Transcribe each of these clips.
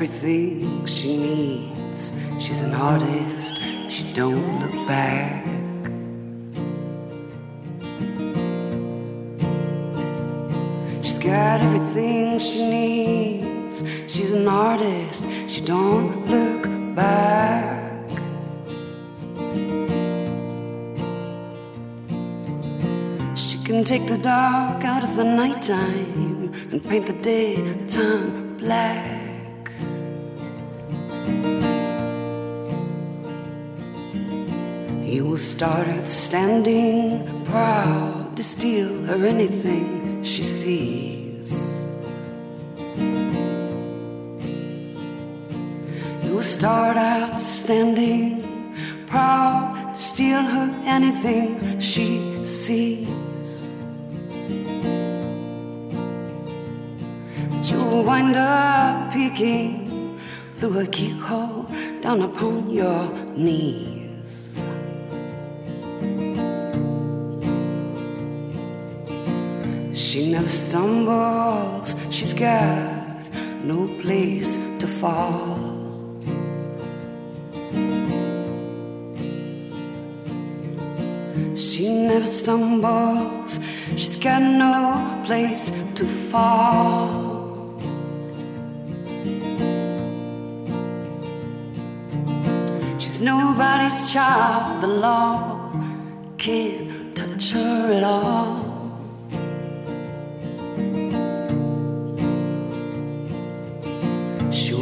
Everything she needs. She's an artist, she don't look back. She's got everything she needs. She's an artist, she don't look back. She can take the dark out of the nighttime and paint the daytime black. You will start out standing proud to steal her anything she sees. You start out standing proud to steal her anything she sees. But you'll wind up peeking through a keyhole down upon your knees. She never stumbles, she's got no place to fall. She never stumbles, she's got no place to fall. She's nobody's child, the law can't touch her at all.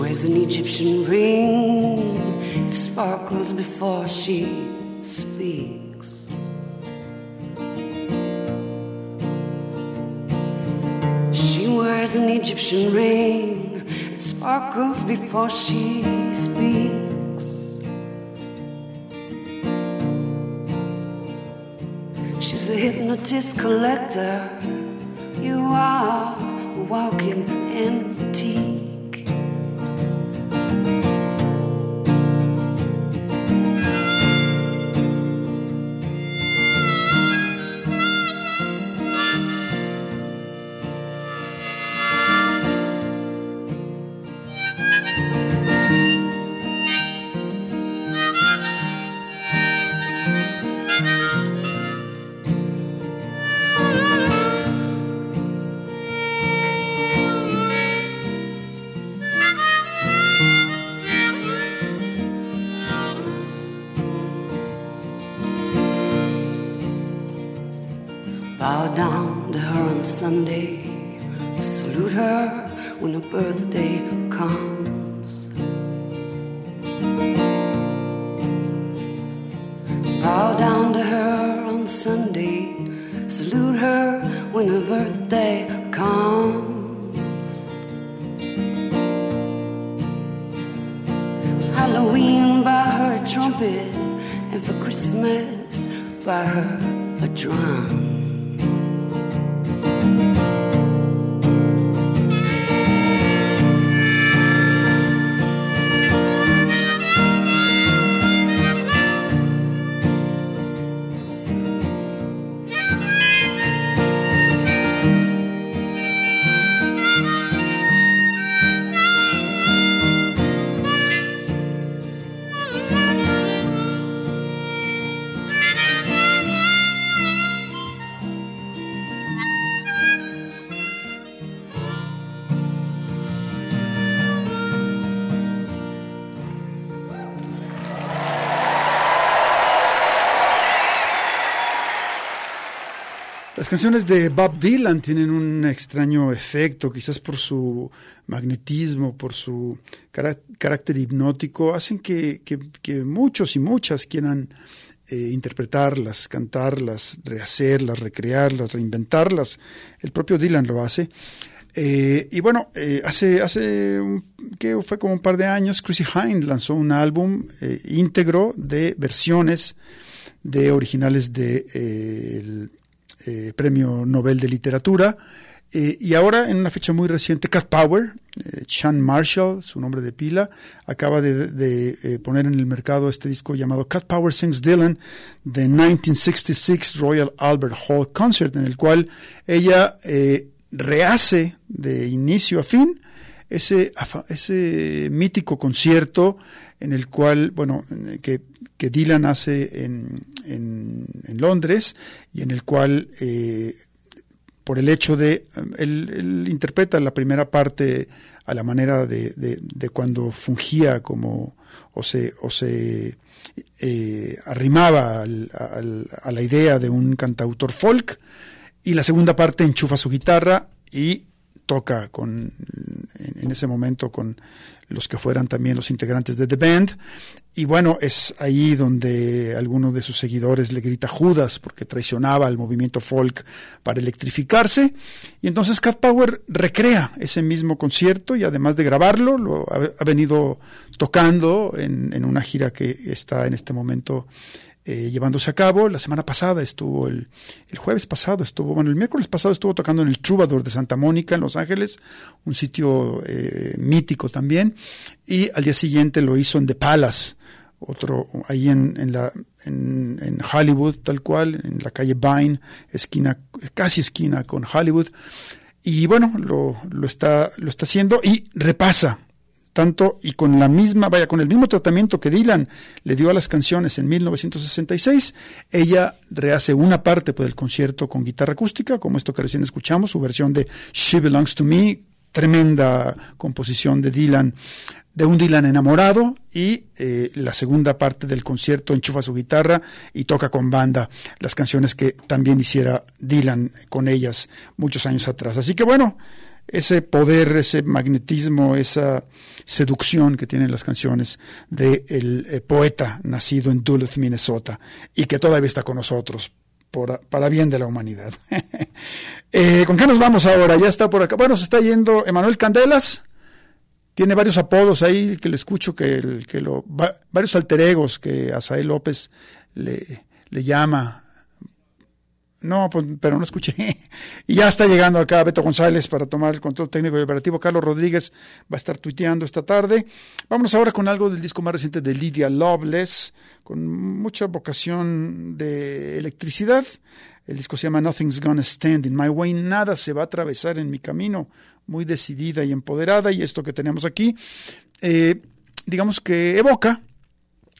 Wears an Egyptian ring, it sparkles before she speaks. She wears an Egyptian ring, it sparkles before she speaks. She's a hypnotist collector, you are walking antique. Canciones de Bob Dylan tienen un extraño efecto, quizás por su magnetismo, por su carácter hipnótico, hacen que, muchos y muchas quieran eh, interpretarlas, cantarlas, rehacerlas, recrearlas, reinventarlas. El propio Dylan lo hace. Eh, y bueno, eh, hace, hace que fue como un par de años, Chrissy Hind lanzó un álbum íntegro de versiones de originales de eh, premio Nobel de Literatura. Eh, y ahora, en una fecha muy reciente, Cat Power, eh, Sean Marshall, su nombre de pila, acaba de, poner en el mercado este disco llamado Cat Power Sings Dylan, de 1966 Royal Albert Hall Concert, en el cual ella rehace de inicio a fin ese mítico concierto en el cual, bueno, que, que Dylan hace en, en, Londres y en el cual, eh, por el hecho de, él, interpreta la primera parte a la manera de, de, cuando fungía como, o se, o se eh, arrimaba a la idea de un cantautor folk, y la segunda parte enchufa su guitarra y toca con, en ese momento con los que fueran también los integrantes de The Band. Y bueno, es ahí donde alguno de sus seguidores le grita Judas porque traicionaba al movimiento folk para electrificarse. Y entonces Cat Power recrea ese mismo concierto y además de grabarlo, lo ha, venido tocando en, en, una gira que está en este momento eh, llevándose a cabo. La semana pasada estuvo, el, jueves pasado estuvo, bueno, el miércoles pasado estuvo tocando en el Troubadour de Santa Mónica, en Los Ángeles, un sitio eh, mítico también. Y al día siguiente lo hizo en The Palace, otro ahí en, en, la, en, en, Hollywood, tal cual, en la calle Vine, esquina, casi esquina con Hollywood. Y bueno, lo, lo, está, lo está haciendo y repasa tanto y con la misma, vaya, con el mismo tratamiento que Dylan le dio a las canciones en 1966, ella rehace una parte pues, del concierto con guitarra acústica, como esto que recién escuchamos, su versión de She Belongs to Me, tremenda composición de Dylan, de un Dylan enamorado, y eh, la segunda parte del concierto enchufa su guitarra y toca con banda las canciones que también hiciera Dylan con ellas muchos años atrás. Así que bueno, ese poder, ese magnetismo, esa seducción que tienen las canciones del de eh, poeta nacido en Duluth, Minnesota, y que todavía está con nosotros por, para bien de la humanidad. Eh, ¿Con qué nos vamos ahora? Ya está por acá. Bueno, se está yendo Emanuel Candelas. Tiene varios apodos ahí que le escucho, que, que lo, varios alteregos que Asael López le, le llama no, pues, pero no escuché. y ya está llegando acá Beto González para tomar el control técnico y operativo. Carlos Rodríguez va a estar tuiteando esta tarde. Vámonos ahora con algo del disco más reciente de Lydia Loveless, con mucha vocación de electricidad. El disco se llama Nothing's Gonna Stand in My Way. Nada se va a atravesar en mi camino. Muy decidida y empoderada. Y esto que tenemos aquí, eh, digamos que evoca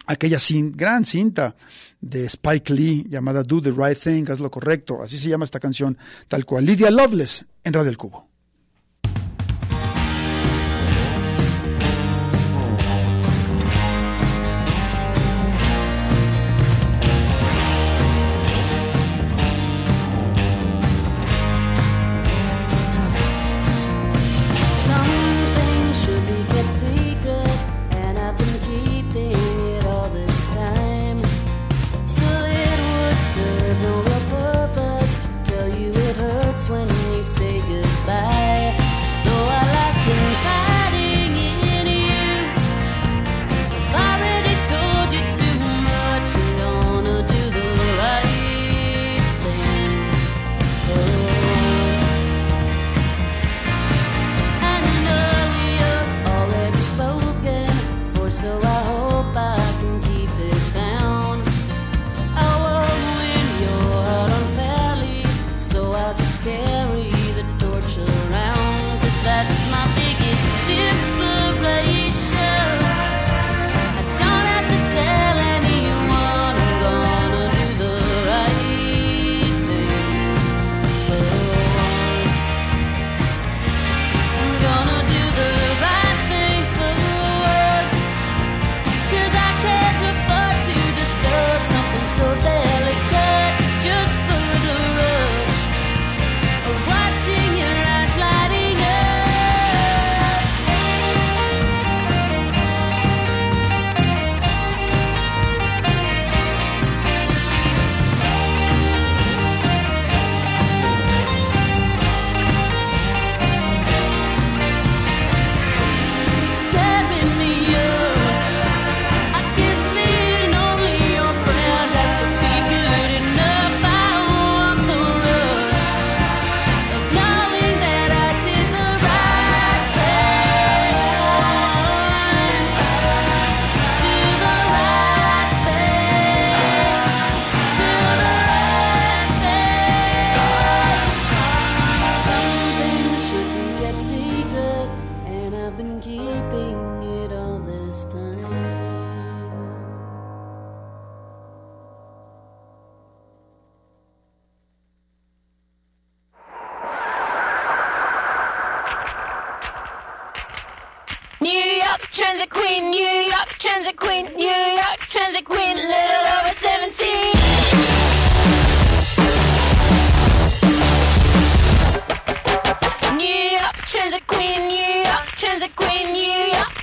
aquella gran cinta de Spike Lee llamada Do the Right Thing, haz lo correcto, así se llama esta canción, tal cual. Lydia Loveless en Radio El Cubo.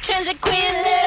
Transit Queen,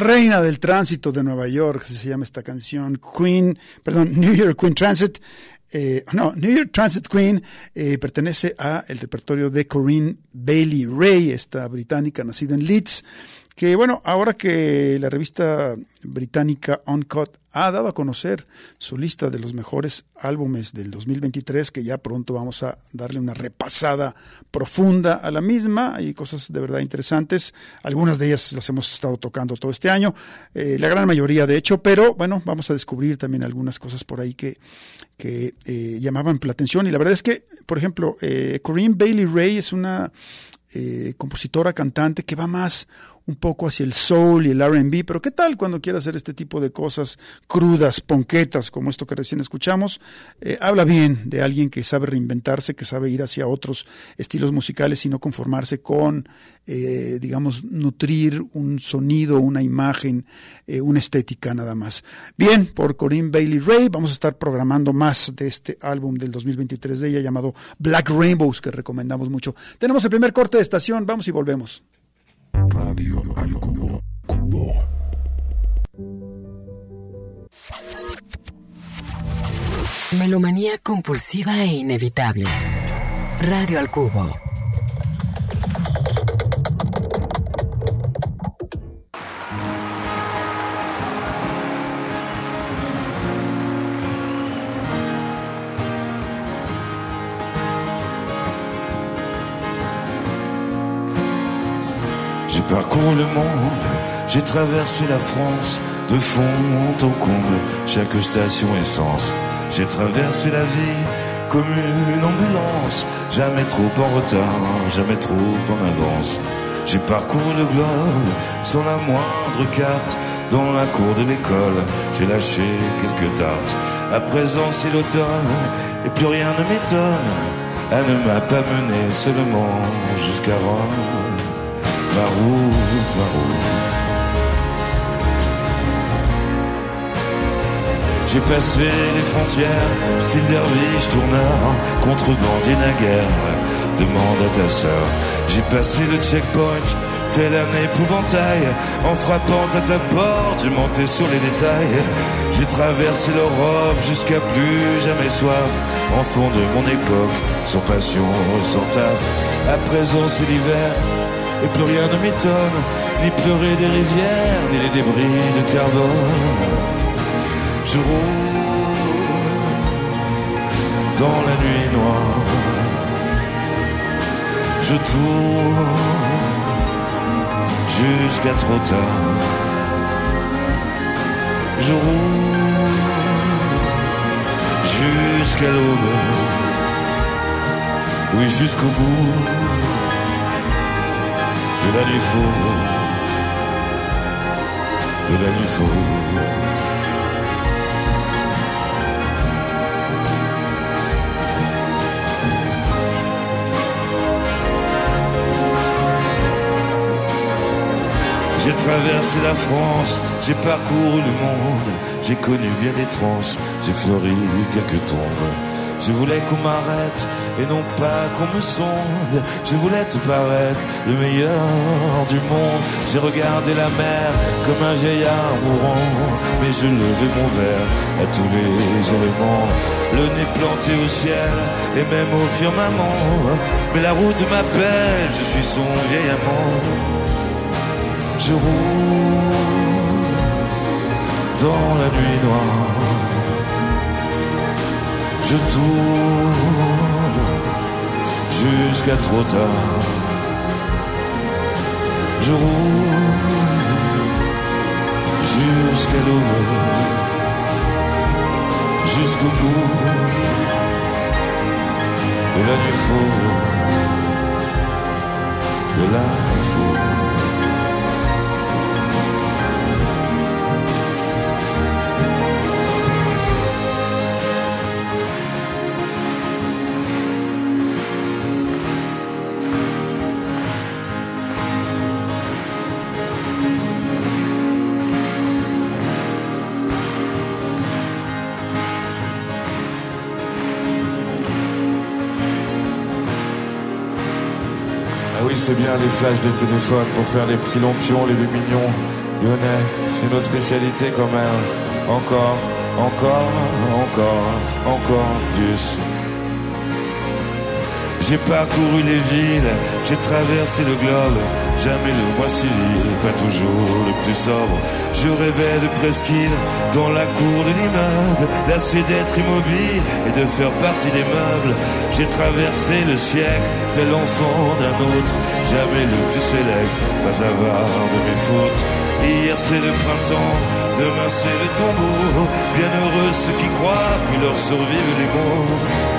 Reina del tránsito de Nueva York, así se llama esta canción, Queen, perdón, New York Queen Transit, eh, no, New York Transit Queen eh, pertenece a el repertorio de Corinne Bailey Ray, esta británica nacida en Leeds, que bueno, ahora que la revista británica Uncut ha dado a conocer su lista de los mejores álbumes del 2023, que ya pronto vamos a darle una repasada profunda a la misma. Hay cosas de verdad interesantes. Algunas de ellas las hemos estado tocando todo este año, eh, la gran mayoría de hecho, pero bueno, vamos a descubrir también algunas cosas por ahí que, que eh, llamaban la atención. Y la verdad es que, por ejemplo, eh, Corinne Bailey Ray es una eh, compositora, cantante que va más un poco hacia el soul y el RB, pero ¿qué tal cuando quiere hacer este tipo de cosas crudas, ponquetas, como esto que recién escuchamos? Eh, habla bien de alguien que sabe reinventarse, que sabe ir hacia otros estilos musicales y no conformarse con, eh, digamos, nutrir un sonido, una imagen, eh, una estética nada más. Bien, por Corinne Bailey Ray, vamos a estar programando más de este álbum del 2023 de ella llamado Black Rainbows, que recomendamos mucho. Tenemos el primer corte de estación, vamos y volvemos. Radio al cubo. Cubo. Melomanía compulsiva e inevitable. Radio al cubo. J'ai parcouru le monde, j'ai traversé la France de fond en comble, chaque station essence. J'ai traversé la vie comme une ambulance, jamais trop en retard, jamais trop en avance. J'ai parcouru le globe sans la moindre carte, dans la cour de l'école, j'ai lâché quelques tartes. À présent c'est l'automne, et plus rien ne m'étonne, elle ne m'a pas mené seulement jusqu'à Rome. Ma route, ma route. J'ai passé les frontières, style derviche tourneur, contrebandier naguère, demande à ta sœur. J'ai passé le checkpoint, tel un épouvantail, en frappant à ta porte, j'ai monté sur les détails. J'ai traversé l'Europe jusqu'à plus jamais soif, enfant de mon époque, sans passion, sans taf. À présent c'est l'hiver, et plus rien ne m'étonne, ni pleurer des rivières, ni les débris de carbone. Je roule dans la nuit noire, je tourne jusqu'à trop tard. Je roule jusqu'à l'aube, oui jusqu'au bout de la nuit fauve, de la nuit fauve. J'ai traversé la France, j'ai parcouru le monde, j'ai connu bien des trans, j'ai fleuri quelques tombes. Je voulais qu'on m'arrête et non pas qu'on me sonde. Je voulais te paraître le meilleur du monde. J'ai regardé la mer comme un vieillard mourant, mais je levais mon verre à tous les éléments. Le nez planté au ciel et même au firmament. Mais la route m'appelle, je suis son vieil amant. Je roule dans la nuit noire. Je tourne jusqu'à trop tard. Je roule jusqu'à l'aube, jusqu'au bout de la nuit fauve, de la c'est bien les flashs de téléphone pour faire les petits lampions, les lumignons. Lyonnais, c'est notre spécialité quand même. Encore, encore, encore, encore plus. J'ai parcouru les villes, j'ai traversé le globe, jamais le mois civil, pas toujours le plus sobre. Je rêvais de presqu'île dans la cour de l'immeuble, lassé d'être immobile et de faire partie des meubles. J'ai traversé le siècle, tel enfant d'un autre, jamais le plus sélect, pas avare de mes fautes. Hier c'est le printemps, demain c'est le tombeau. Bienheureux ceux qui croient, puis leur survivent les mots.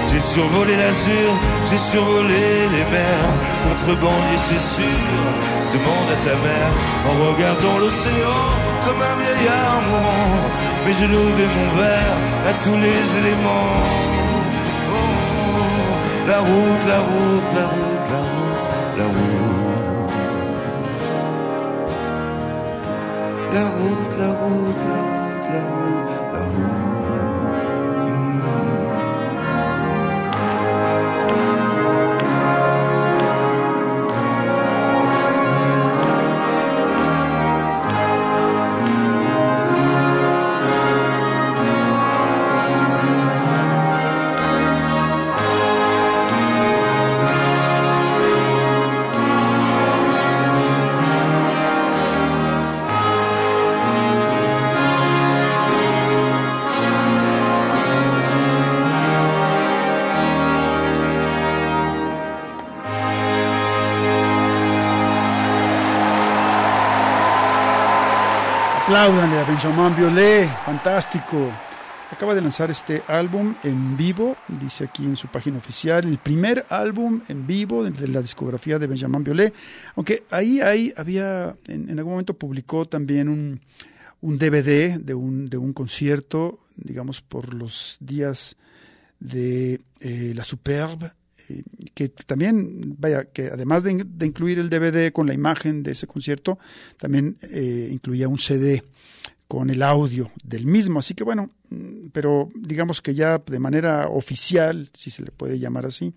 J'ai survolé l'azur, j'ai survolé les mers. Contrebandier c'est sûr, demande à ta mère en regardant l'océan comme un vieillard mourant. Mais je levais mon verre à tous les éléments. Oh, la route, la route, la route, La route, la route, la route, la route, Apláudanle a Benjamin Biolay, fantástico. Acaba de lanzar este álbum en vivo, dice aquí en su página oficial, el primer álbum en vivo de la discografía de Benjamin Biolay. Aunque ahí, ahí había, en, algún momento publicó también un, un DVD de un, de un concierto, digamos, por los días de eh, la Superbe, eh, que también, vaya, que además de, incluir el DVD con la imagen de ese concierto, también eh, incluía un CD con el audio del mismo. Así que bueno, mm, pero digamos que ya de manera oficial, si se le puede llamar así,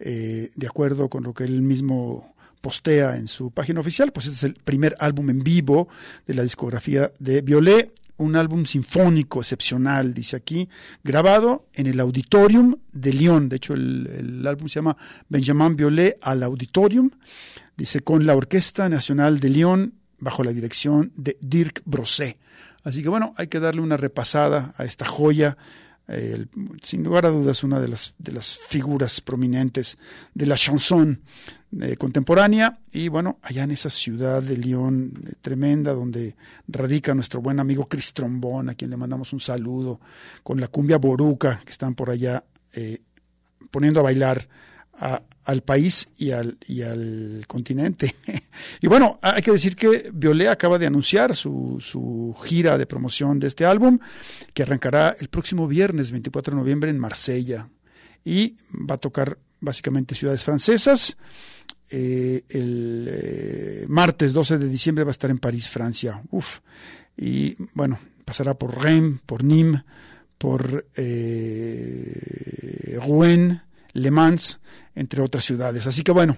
eh, de acuerdo con lo que él mismo postea en su página oficial, pues este es el primer álbum en vivo de la discografía de Violet, un álbum sinfónico excepcional, dice aquí, grabado en el Auditorium de Lyon. De hecho, el, el álbum se llama Benjamin Violet al Auditorium, dice, con la Orquesta Nacional de Lyon bajo la dirección de Dirk Brosset. Así que bueno, hay que darle una repasada a esta joya. Eh, sin lugar a dudas, una de las, de las figuras prominentes de la chanson eh, contemporánea. Y bueno, allá en esa ciudad de Lyon eh, tremenda, donde radica nuestro buen amigo Chris Trombón, a quien le mandamos un saludo, con la cumbia boruca, que están por allá poniendo a bailar al país y al, y al continente. y bueno, hay que decir que Violet acaba de anunciar su, su, gira de promoción de este álbum, que arrancará el próximo viernes 24 de noviembre en Marsella. Y va a tocar básicamente ciudades francesas. Eh, el eh, martes 12 de diciembre va a estar en París, Francia. Uf. Y bueno, pasará por Rennes, por Nîmes, por eh, Rouen, Le Mans, entre otras ciudades. Así que bueno,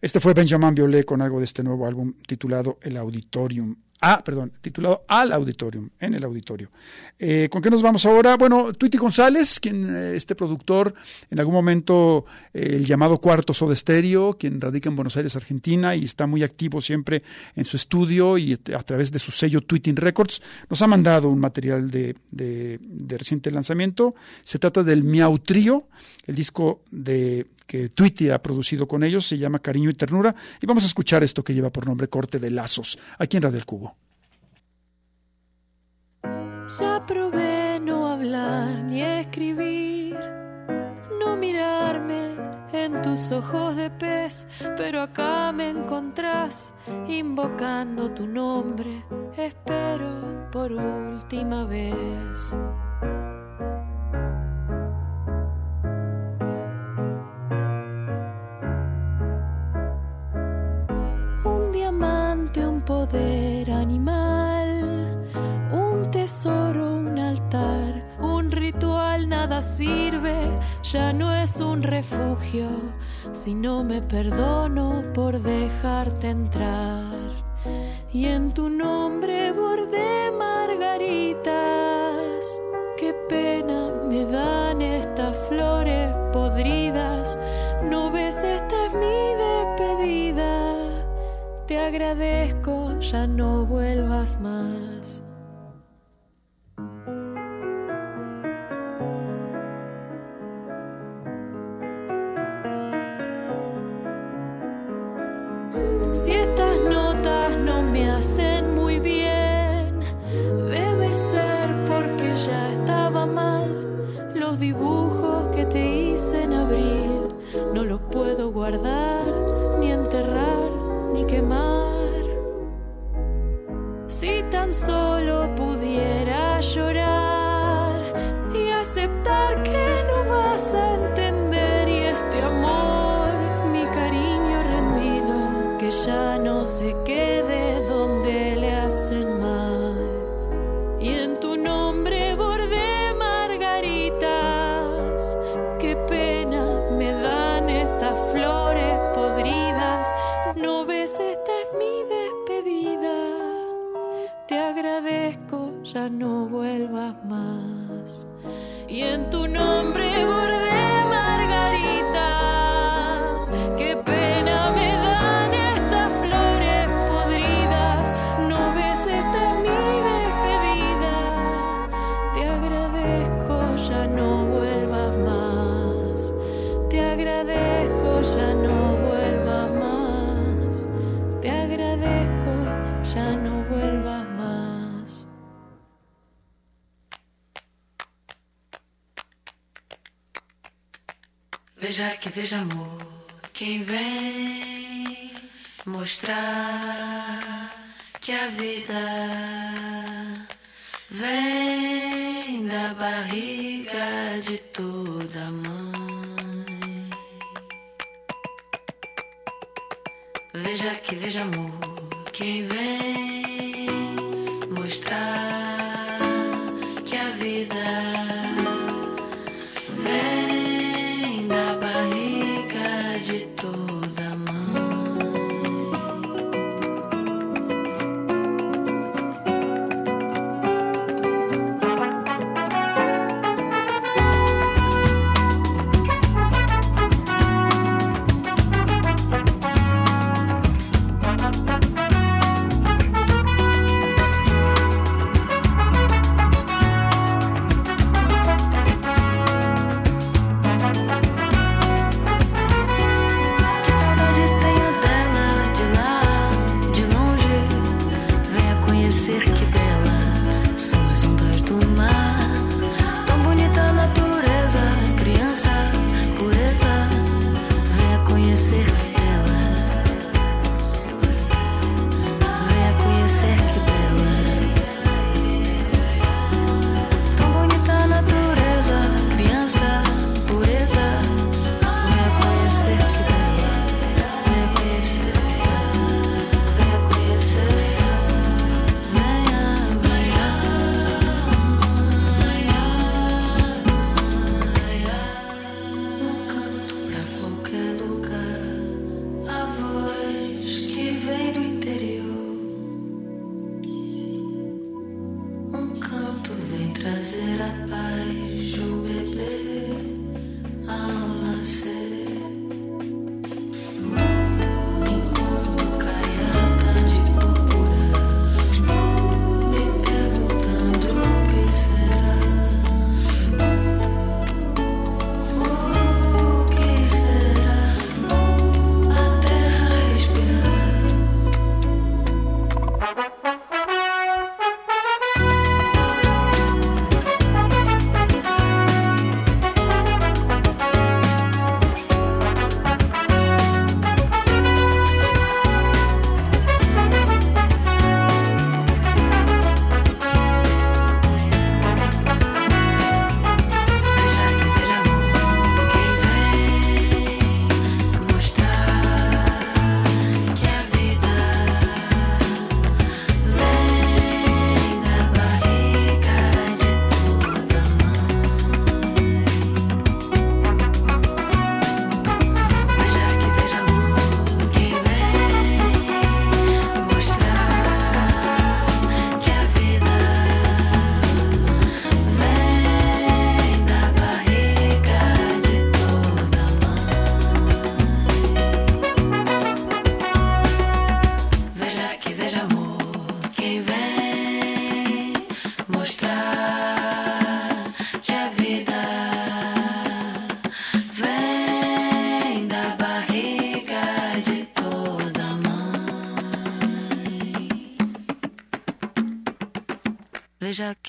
este fue Benjamin Violet con algo de este nuevo álbum titulado El Auditorium. Ah, perdón, titulado Al Auditorium, en el auditorio. Eh, ¿Con qué nos vamos ahora? Bueno, Twitty González, quien eh, este productor, en algún momento eh, el llamado Cuarto Soda Stereo, quien radica en Buenos Aires, Argentina, y está muy activo siempre en su estudio y a través de su sello Tweeting Records, nos ha mandado un material de, reciente lanzamiento. Se trata del Miau Trío, el disco de que Tweety ha producido con ellos, se llama Cariño y Ternura, y vamos a escuchar esto que lleva por nombre Corte de Lazos, aquí en Radio El Cubo. Ya probé no hablar ni escribir, no mirarme en tus ojos de pez, pero acá me encontrás invocando tu nombre, espero por última vez. Un diamante, un poder animal, tesoro, un altar, un ritual, nada sirve, ya no es un refugio, si no me perdono por dejarte entrar. Y en tu nombre bordé margaritas, qué pena me dan estas flores podridas, no ves, esta es mi despedida. Te agradezco, ya no vuelvas más. Veja que veja amor, quem vem mostrar que a vida vem da barriga de toda mãe. Veja que veja amor, quem vem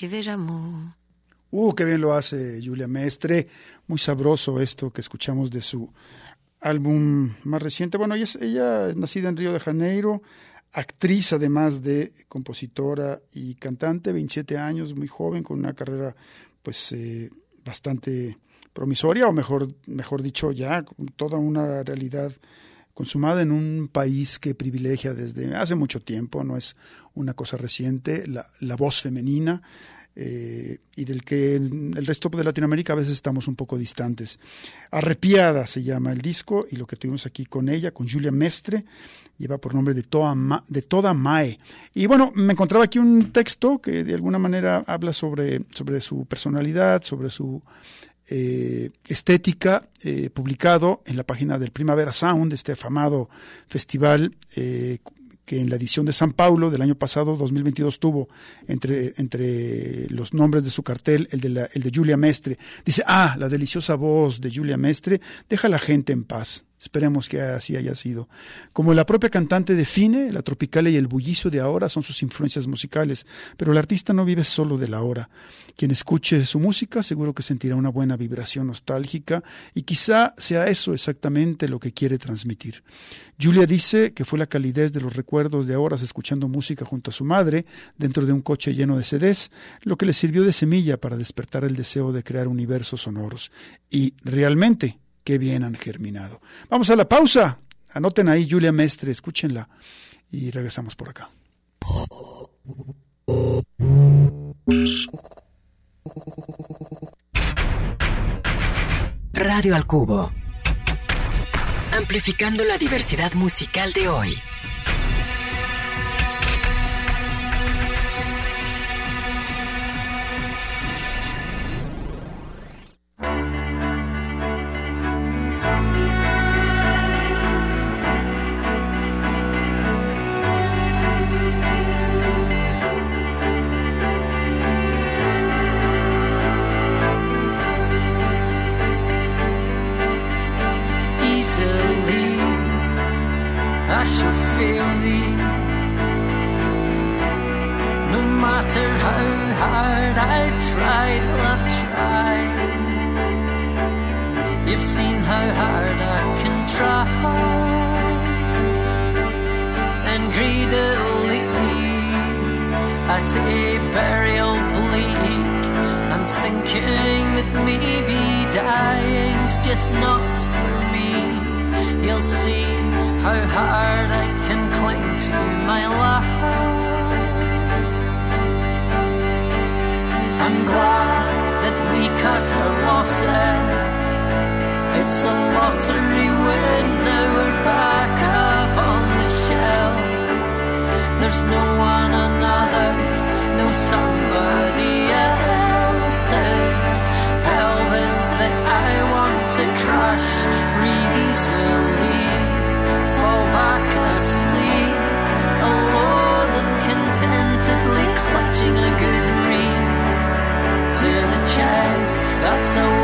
que. Uh, qué bien lo hace Julia Mestre. Muy sabroso esto que escuchamos de su álbum más reciente. Bueno, ella es, ella es nacida en Río de Janeiro, actriz además de compositora y cantante, 27 años, muy joven, con una carrera pues eh, bastante promisoria, o mejor, mejor dicho, ya con toda una realidad consumada en un país que privilegia desde hace mucho tiempo, no es una cosa reciente, la, la voz femenina eh, y del que el resto de Latinoamérica a veces estamos un poco distantes. Arrepiada se llama el disco y lo que tuvimos aquí con ella, con Julia Mestre, lleva por nombre de Toda, de Toda Mae. Y bueno, me encontraba aquí un texto que de alguna manera habla sobre, sobre su personalidad, sobre su eh, estética, eh, publicado en la página del Primavera Sound, este afamado festival eh, que en la edición de San Paulo del año pasado, 2022, tuvo entre, entre los nombres de su cartel el de, la- el de Julia Mestre. Dice, ah, la deliciosa voz de Julia Mestre deja a la gente en paz. Esperemos que así haya sido. Como la propia cantante define, la tropical y el bullicio de ahora son sus influencias musicales, pero el artista no vive solo de la hora. Quien escuche su música seguro que sentirá una buena vibración nostálgica y quizá sea eso exactamente lo que quiere transmitir. Julia dice que fue la calidez de los recuerdos de horas escuchando música junto a su madre dentro de un coche lleno de CDs, lo que le sirvió de semilla para despertar el deseo de crear universos sonoros. Y realmente, bien han germinado. Vamos a la pausa. Anoten ahí Julia Mestre, escúchenla y regresamos por acá. Radio al Cubo. Amplificando la diversidad musical de hoy. I shall feel thee. No matter how hard I tried, well, I've tried. You've seen how hard I can try. And greedily at a burial bleak, I'm thinking that maybe dying's just not for me. You'll see how hard I can cling to my life. I'm glad that we cut our losses. It's a lottery win, now we're back up on the shelf. There's no one another's, no somebody else's pelvis that I want to crush, breathe easily. A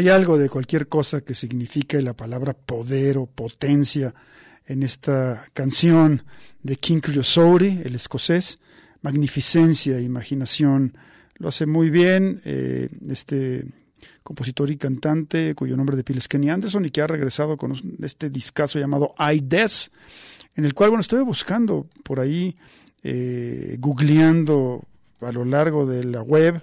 Hay algo de cualquier cosa que signifique la palabra poder o potencia en esta canción de King Creosote, el escocés. Magnificencia, imaginación. Lo hace muy bien eh, este compositor y cantante cuyo nombre de pila es Kenny Anderson y que ha regresado con este discazo llamado I Des, en el cual, bueno, estuve buscando por ahí, eh, googleando a lo largo de la web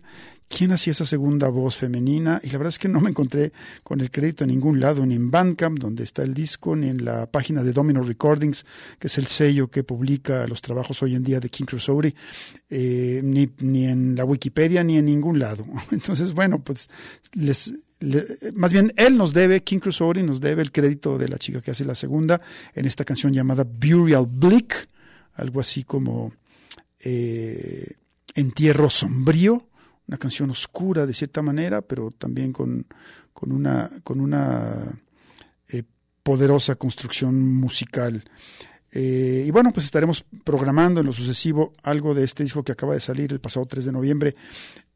quién hacía esa segunda voz femenina y la verdad es que no me encontré con el crédito en ningún lado, ni en Bandcamp, donde está el disco, ni en la página de Domino Recordings, que es el sello que publica los trabajos hoy en día de King Crossory, eh, ni, en la Wikipedia, ni en ningún lado. Entonces, bueno, pues les, le- más bien él nos debe, King Crossory nos debe el crédito de la chica que hace la segunda en esta canción llamada Burial Bleak, algo así como eh, Entierro Sombrío, una canción oscura de cierta manera, pero también con, con una, con una eh, poderosa construcción musical. Eh, y bueno, pues estaremos programando en lo sucesivo algo de este disco que acaba de salir el pasado 3 de noviembre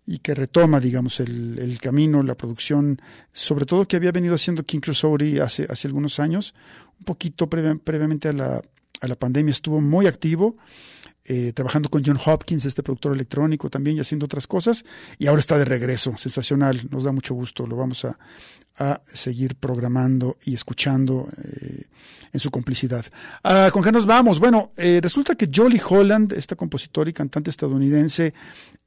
y que retoma, digamos, el, el camino, la producción, sobre todo que había venido haciendo King Crossory hace, hace algunos años, un poquito previa- previamente a la, a la pandemia estuvo muy activo, eh, trabajando con John Hopkins, este productor electrónico también, y haciendo otras cosas, y ahora está de regreso, sensacional, nos da mucho gusto, lo vamos a, a seguir programando y escuchando eh, en su complicidad. Ah, ¿Con qué nos vamos? Bueno, eh, resulta que Jolly Holland, esta compositora y cantante estadounidense,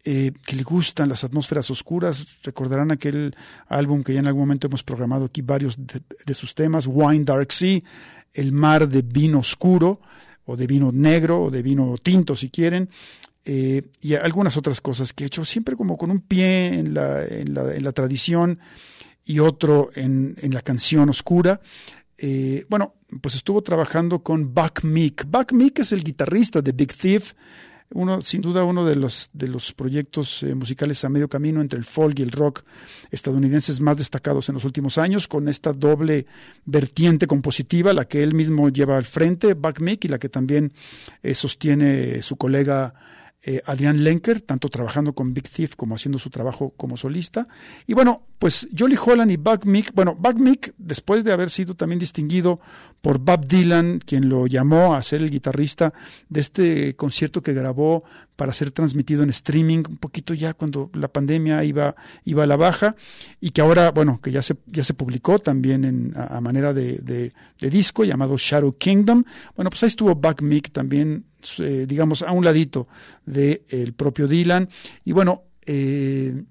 eh, que le gustan las atmósferas oscuras, recordarán aquel álbum que ya en algún momento hemos programado aquí varios de, de sus temas, Wine Dark Sea, el mar de vino oscuro, o de vino negro, o de vino tinto si quieren, eh, y algunas otras cosas que he hecho siempre como con un pie en la, en la, en la tradición y otro en, en la canción oscura. Eh, bueno, pues estuvo trabajando con Buck Meek. Buck Meek es el guitarrista de Big Thief, uno, sin duda uno de los, de los proyectos eh, musicales a medio camino entre el folk y el rock estadounidenses más destacados en los últimos años, con esta doble vertiente compositiva, la que él mismo lleva al frente, Buck Meek, y la que también eh, sostiene su colega eh, Adrián Lenker, tanto trabajando con Big Thief como haciendo su trabajo como solista. Y bueno, pues Jolly Holland y Buck Meek, bueno, Buck Meek, después de haber sido también distinguido por Bob Dylan, quien lo llamó a ser el guitarrista de este concierto que grabó para ser transmitido en streaming, un poquito ya cuando la pandemia iba, iba a la baja, y que ahora, bueno, que ya se, ya se publicó también a, manera de, de, de disco llamado Shadow Kingdom. Bueno, pues ahí estuvo Buck Meek también eh, digamos, a un ladito del el propio Dylan. Y bueno, eh,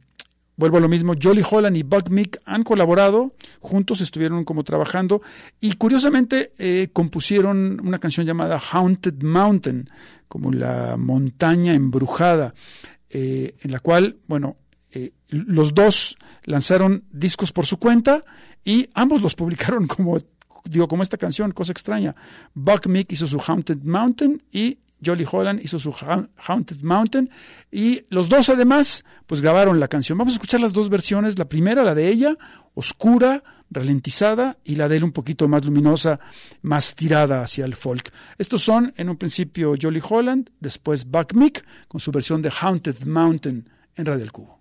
vuelvo a lo mismo, Jolly Holland y Buck Meek han colaborado, juntos estuvieron como trabajando y curiosamente eh, compusieron una canción llamada Haunted Mountain, como la montaña embrujada, eh, en la cual, bueno, eh, los dos lanzaron discos por su cuenta y ambos los publicaron como digo, como esta canción, cosa extraña. Buck Meek hizo su Haunted Mountain y Jolly Holland hizo su Haunted Mountain y los dos además pues grabaron la canción. Vamos a escuchar las dos versiones, la primera, la de ella, oscura, ralentizada y la de él un poquito más luminosa, más tirada hacia el folk. Estos son en un principio Jolly Holland, después Buck Meek con su versión de Haunted Mountain en Radio El Cubo.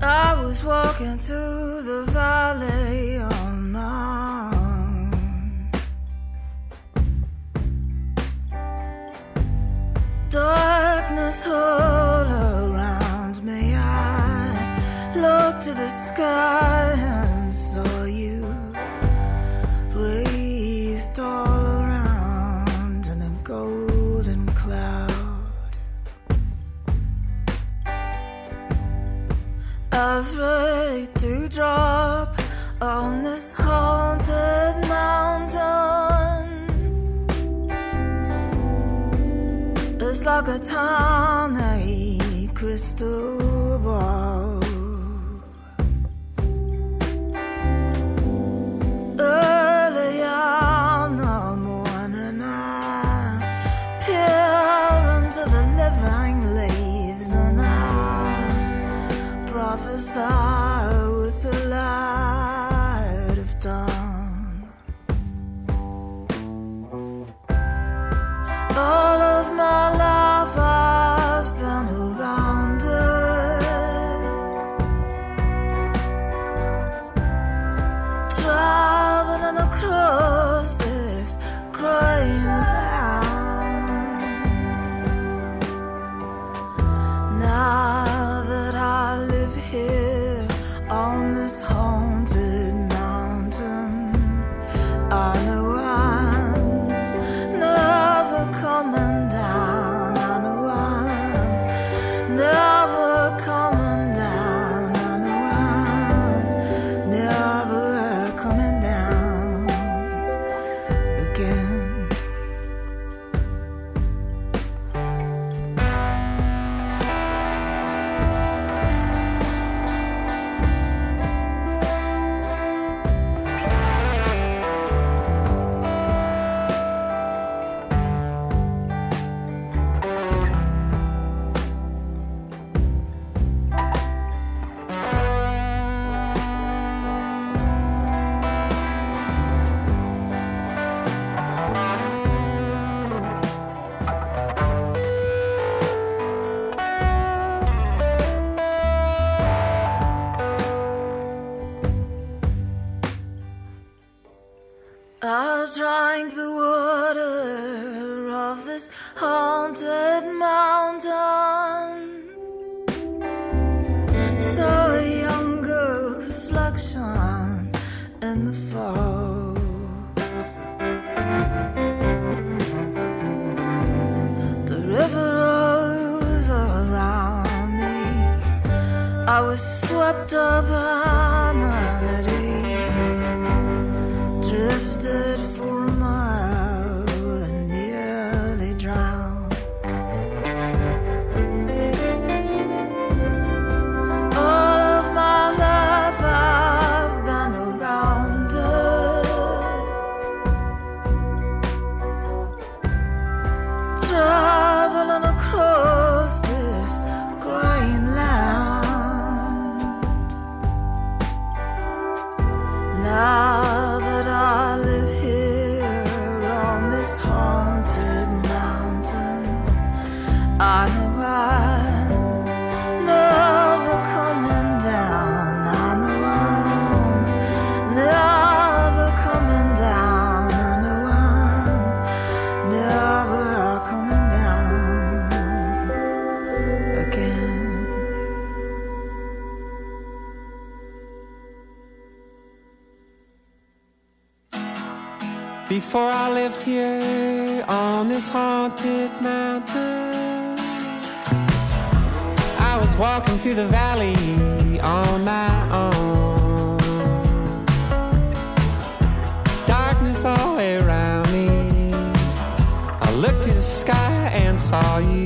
I was walking through the valley Darkness all around me. I looked to the sky and saw you wreathed all around in a golden cloud. Afraid to drop on this haunted like a tiny crystal Before I lived here on this haunted mountain, I was walking through the valley on my own. Darkness all around me. I looked to the sky and saw you.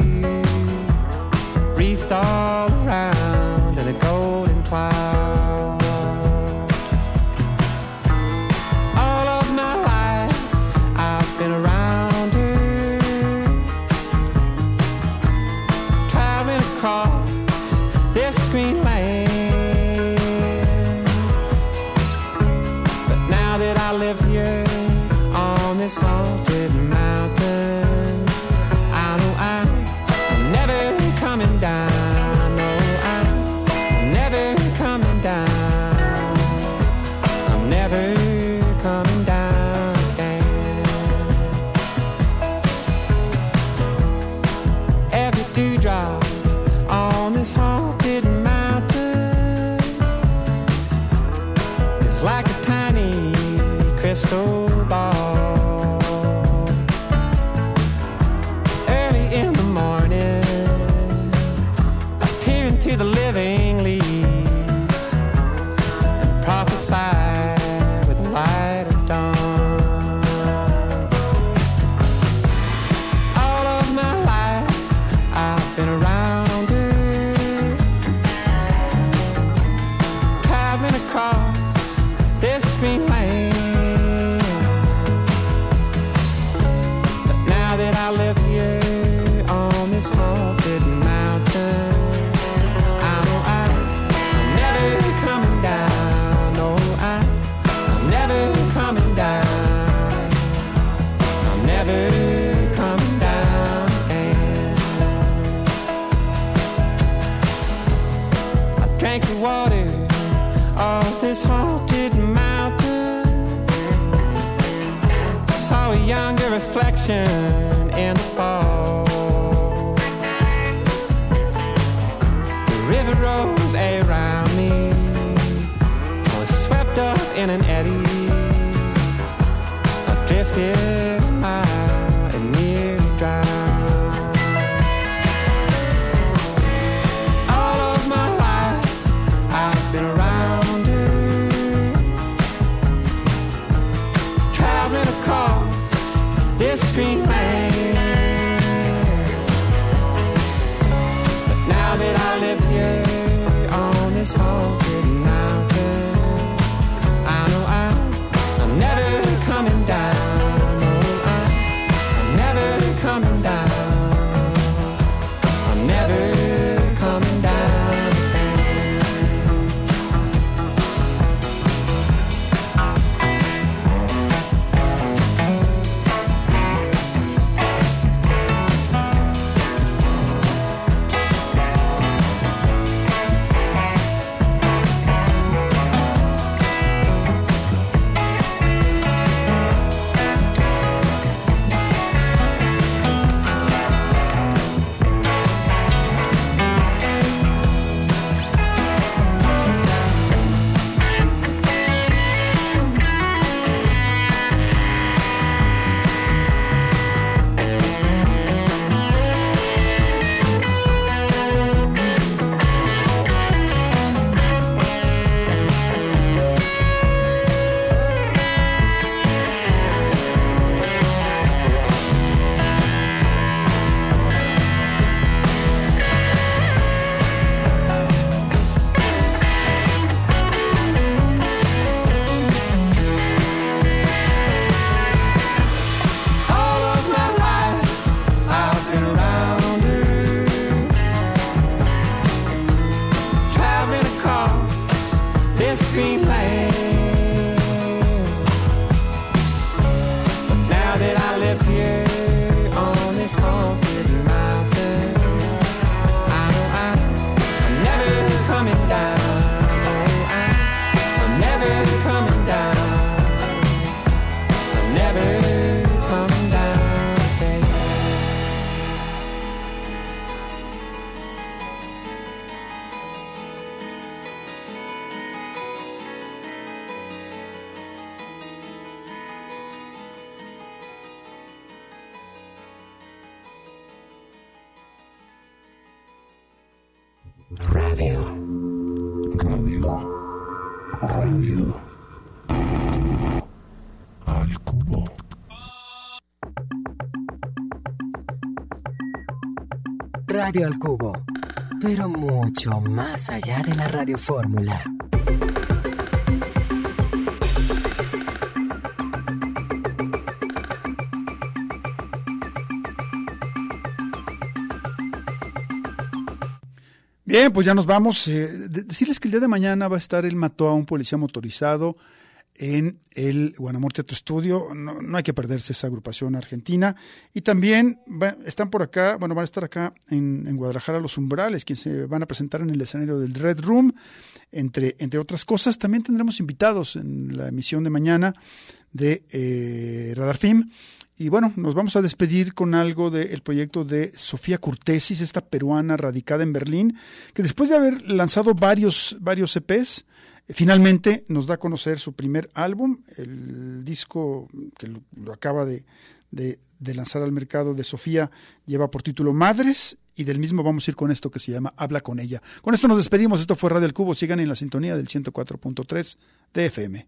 Radio al Cubo, pero mucho más allá de la radiofórmula. Bien, pues ya nos vamos. Eh, de- decirles que el día de mañana va a estar el mató a un policía motorizado en el Guanamor Teatro Estudio. No, hay que perderse esa agrupación argentina. Y también están por acá, bueno, van a estar acá en, en Guadalajara los Umbrales, quienes se van a presentar en el escenario del Red Room, entre, entre otras cosas. También tendremos invitados en la emisión de mañana de eh, Radar Film. Y bueno, nos vamos a despedir con algo del proyecto de Sofía Curtesis, esta peruana radicada en Berlín, que después de haber lanzado varios, varios EPs, finalmente nos da a conocer su primer álbum, el disco que lo, acaba de, lanzar al mercado de Sofía lleva por título Madres y del mismo vamos a ir con esto que se llama Habla con ella. Con esto nos despedimos, esto fue Radio El Cubo, sigan en la sintonía del 104.3 de FM.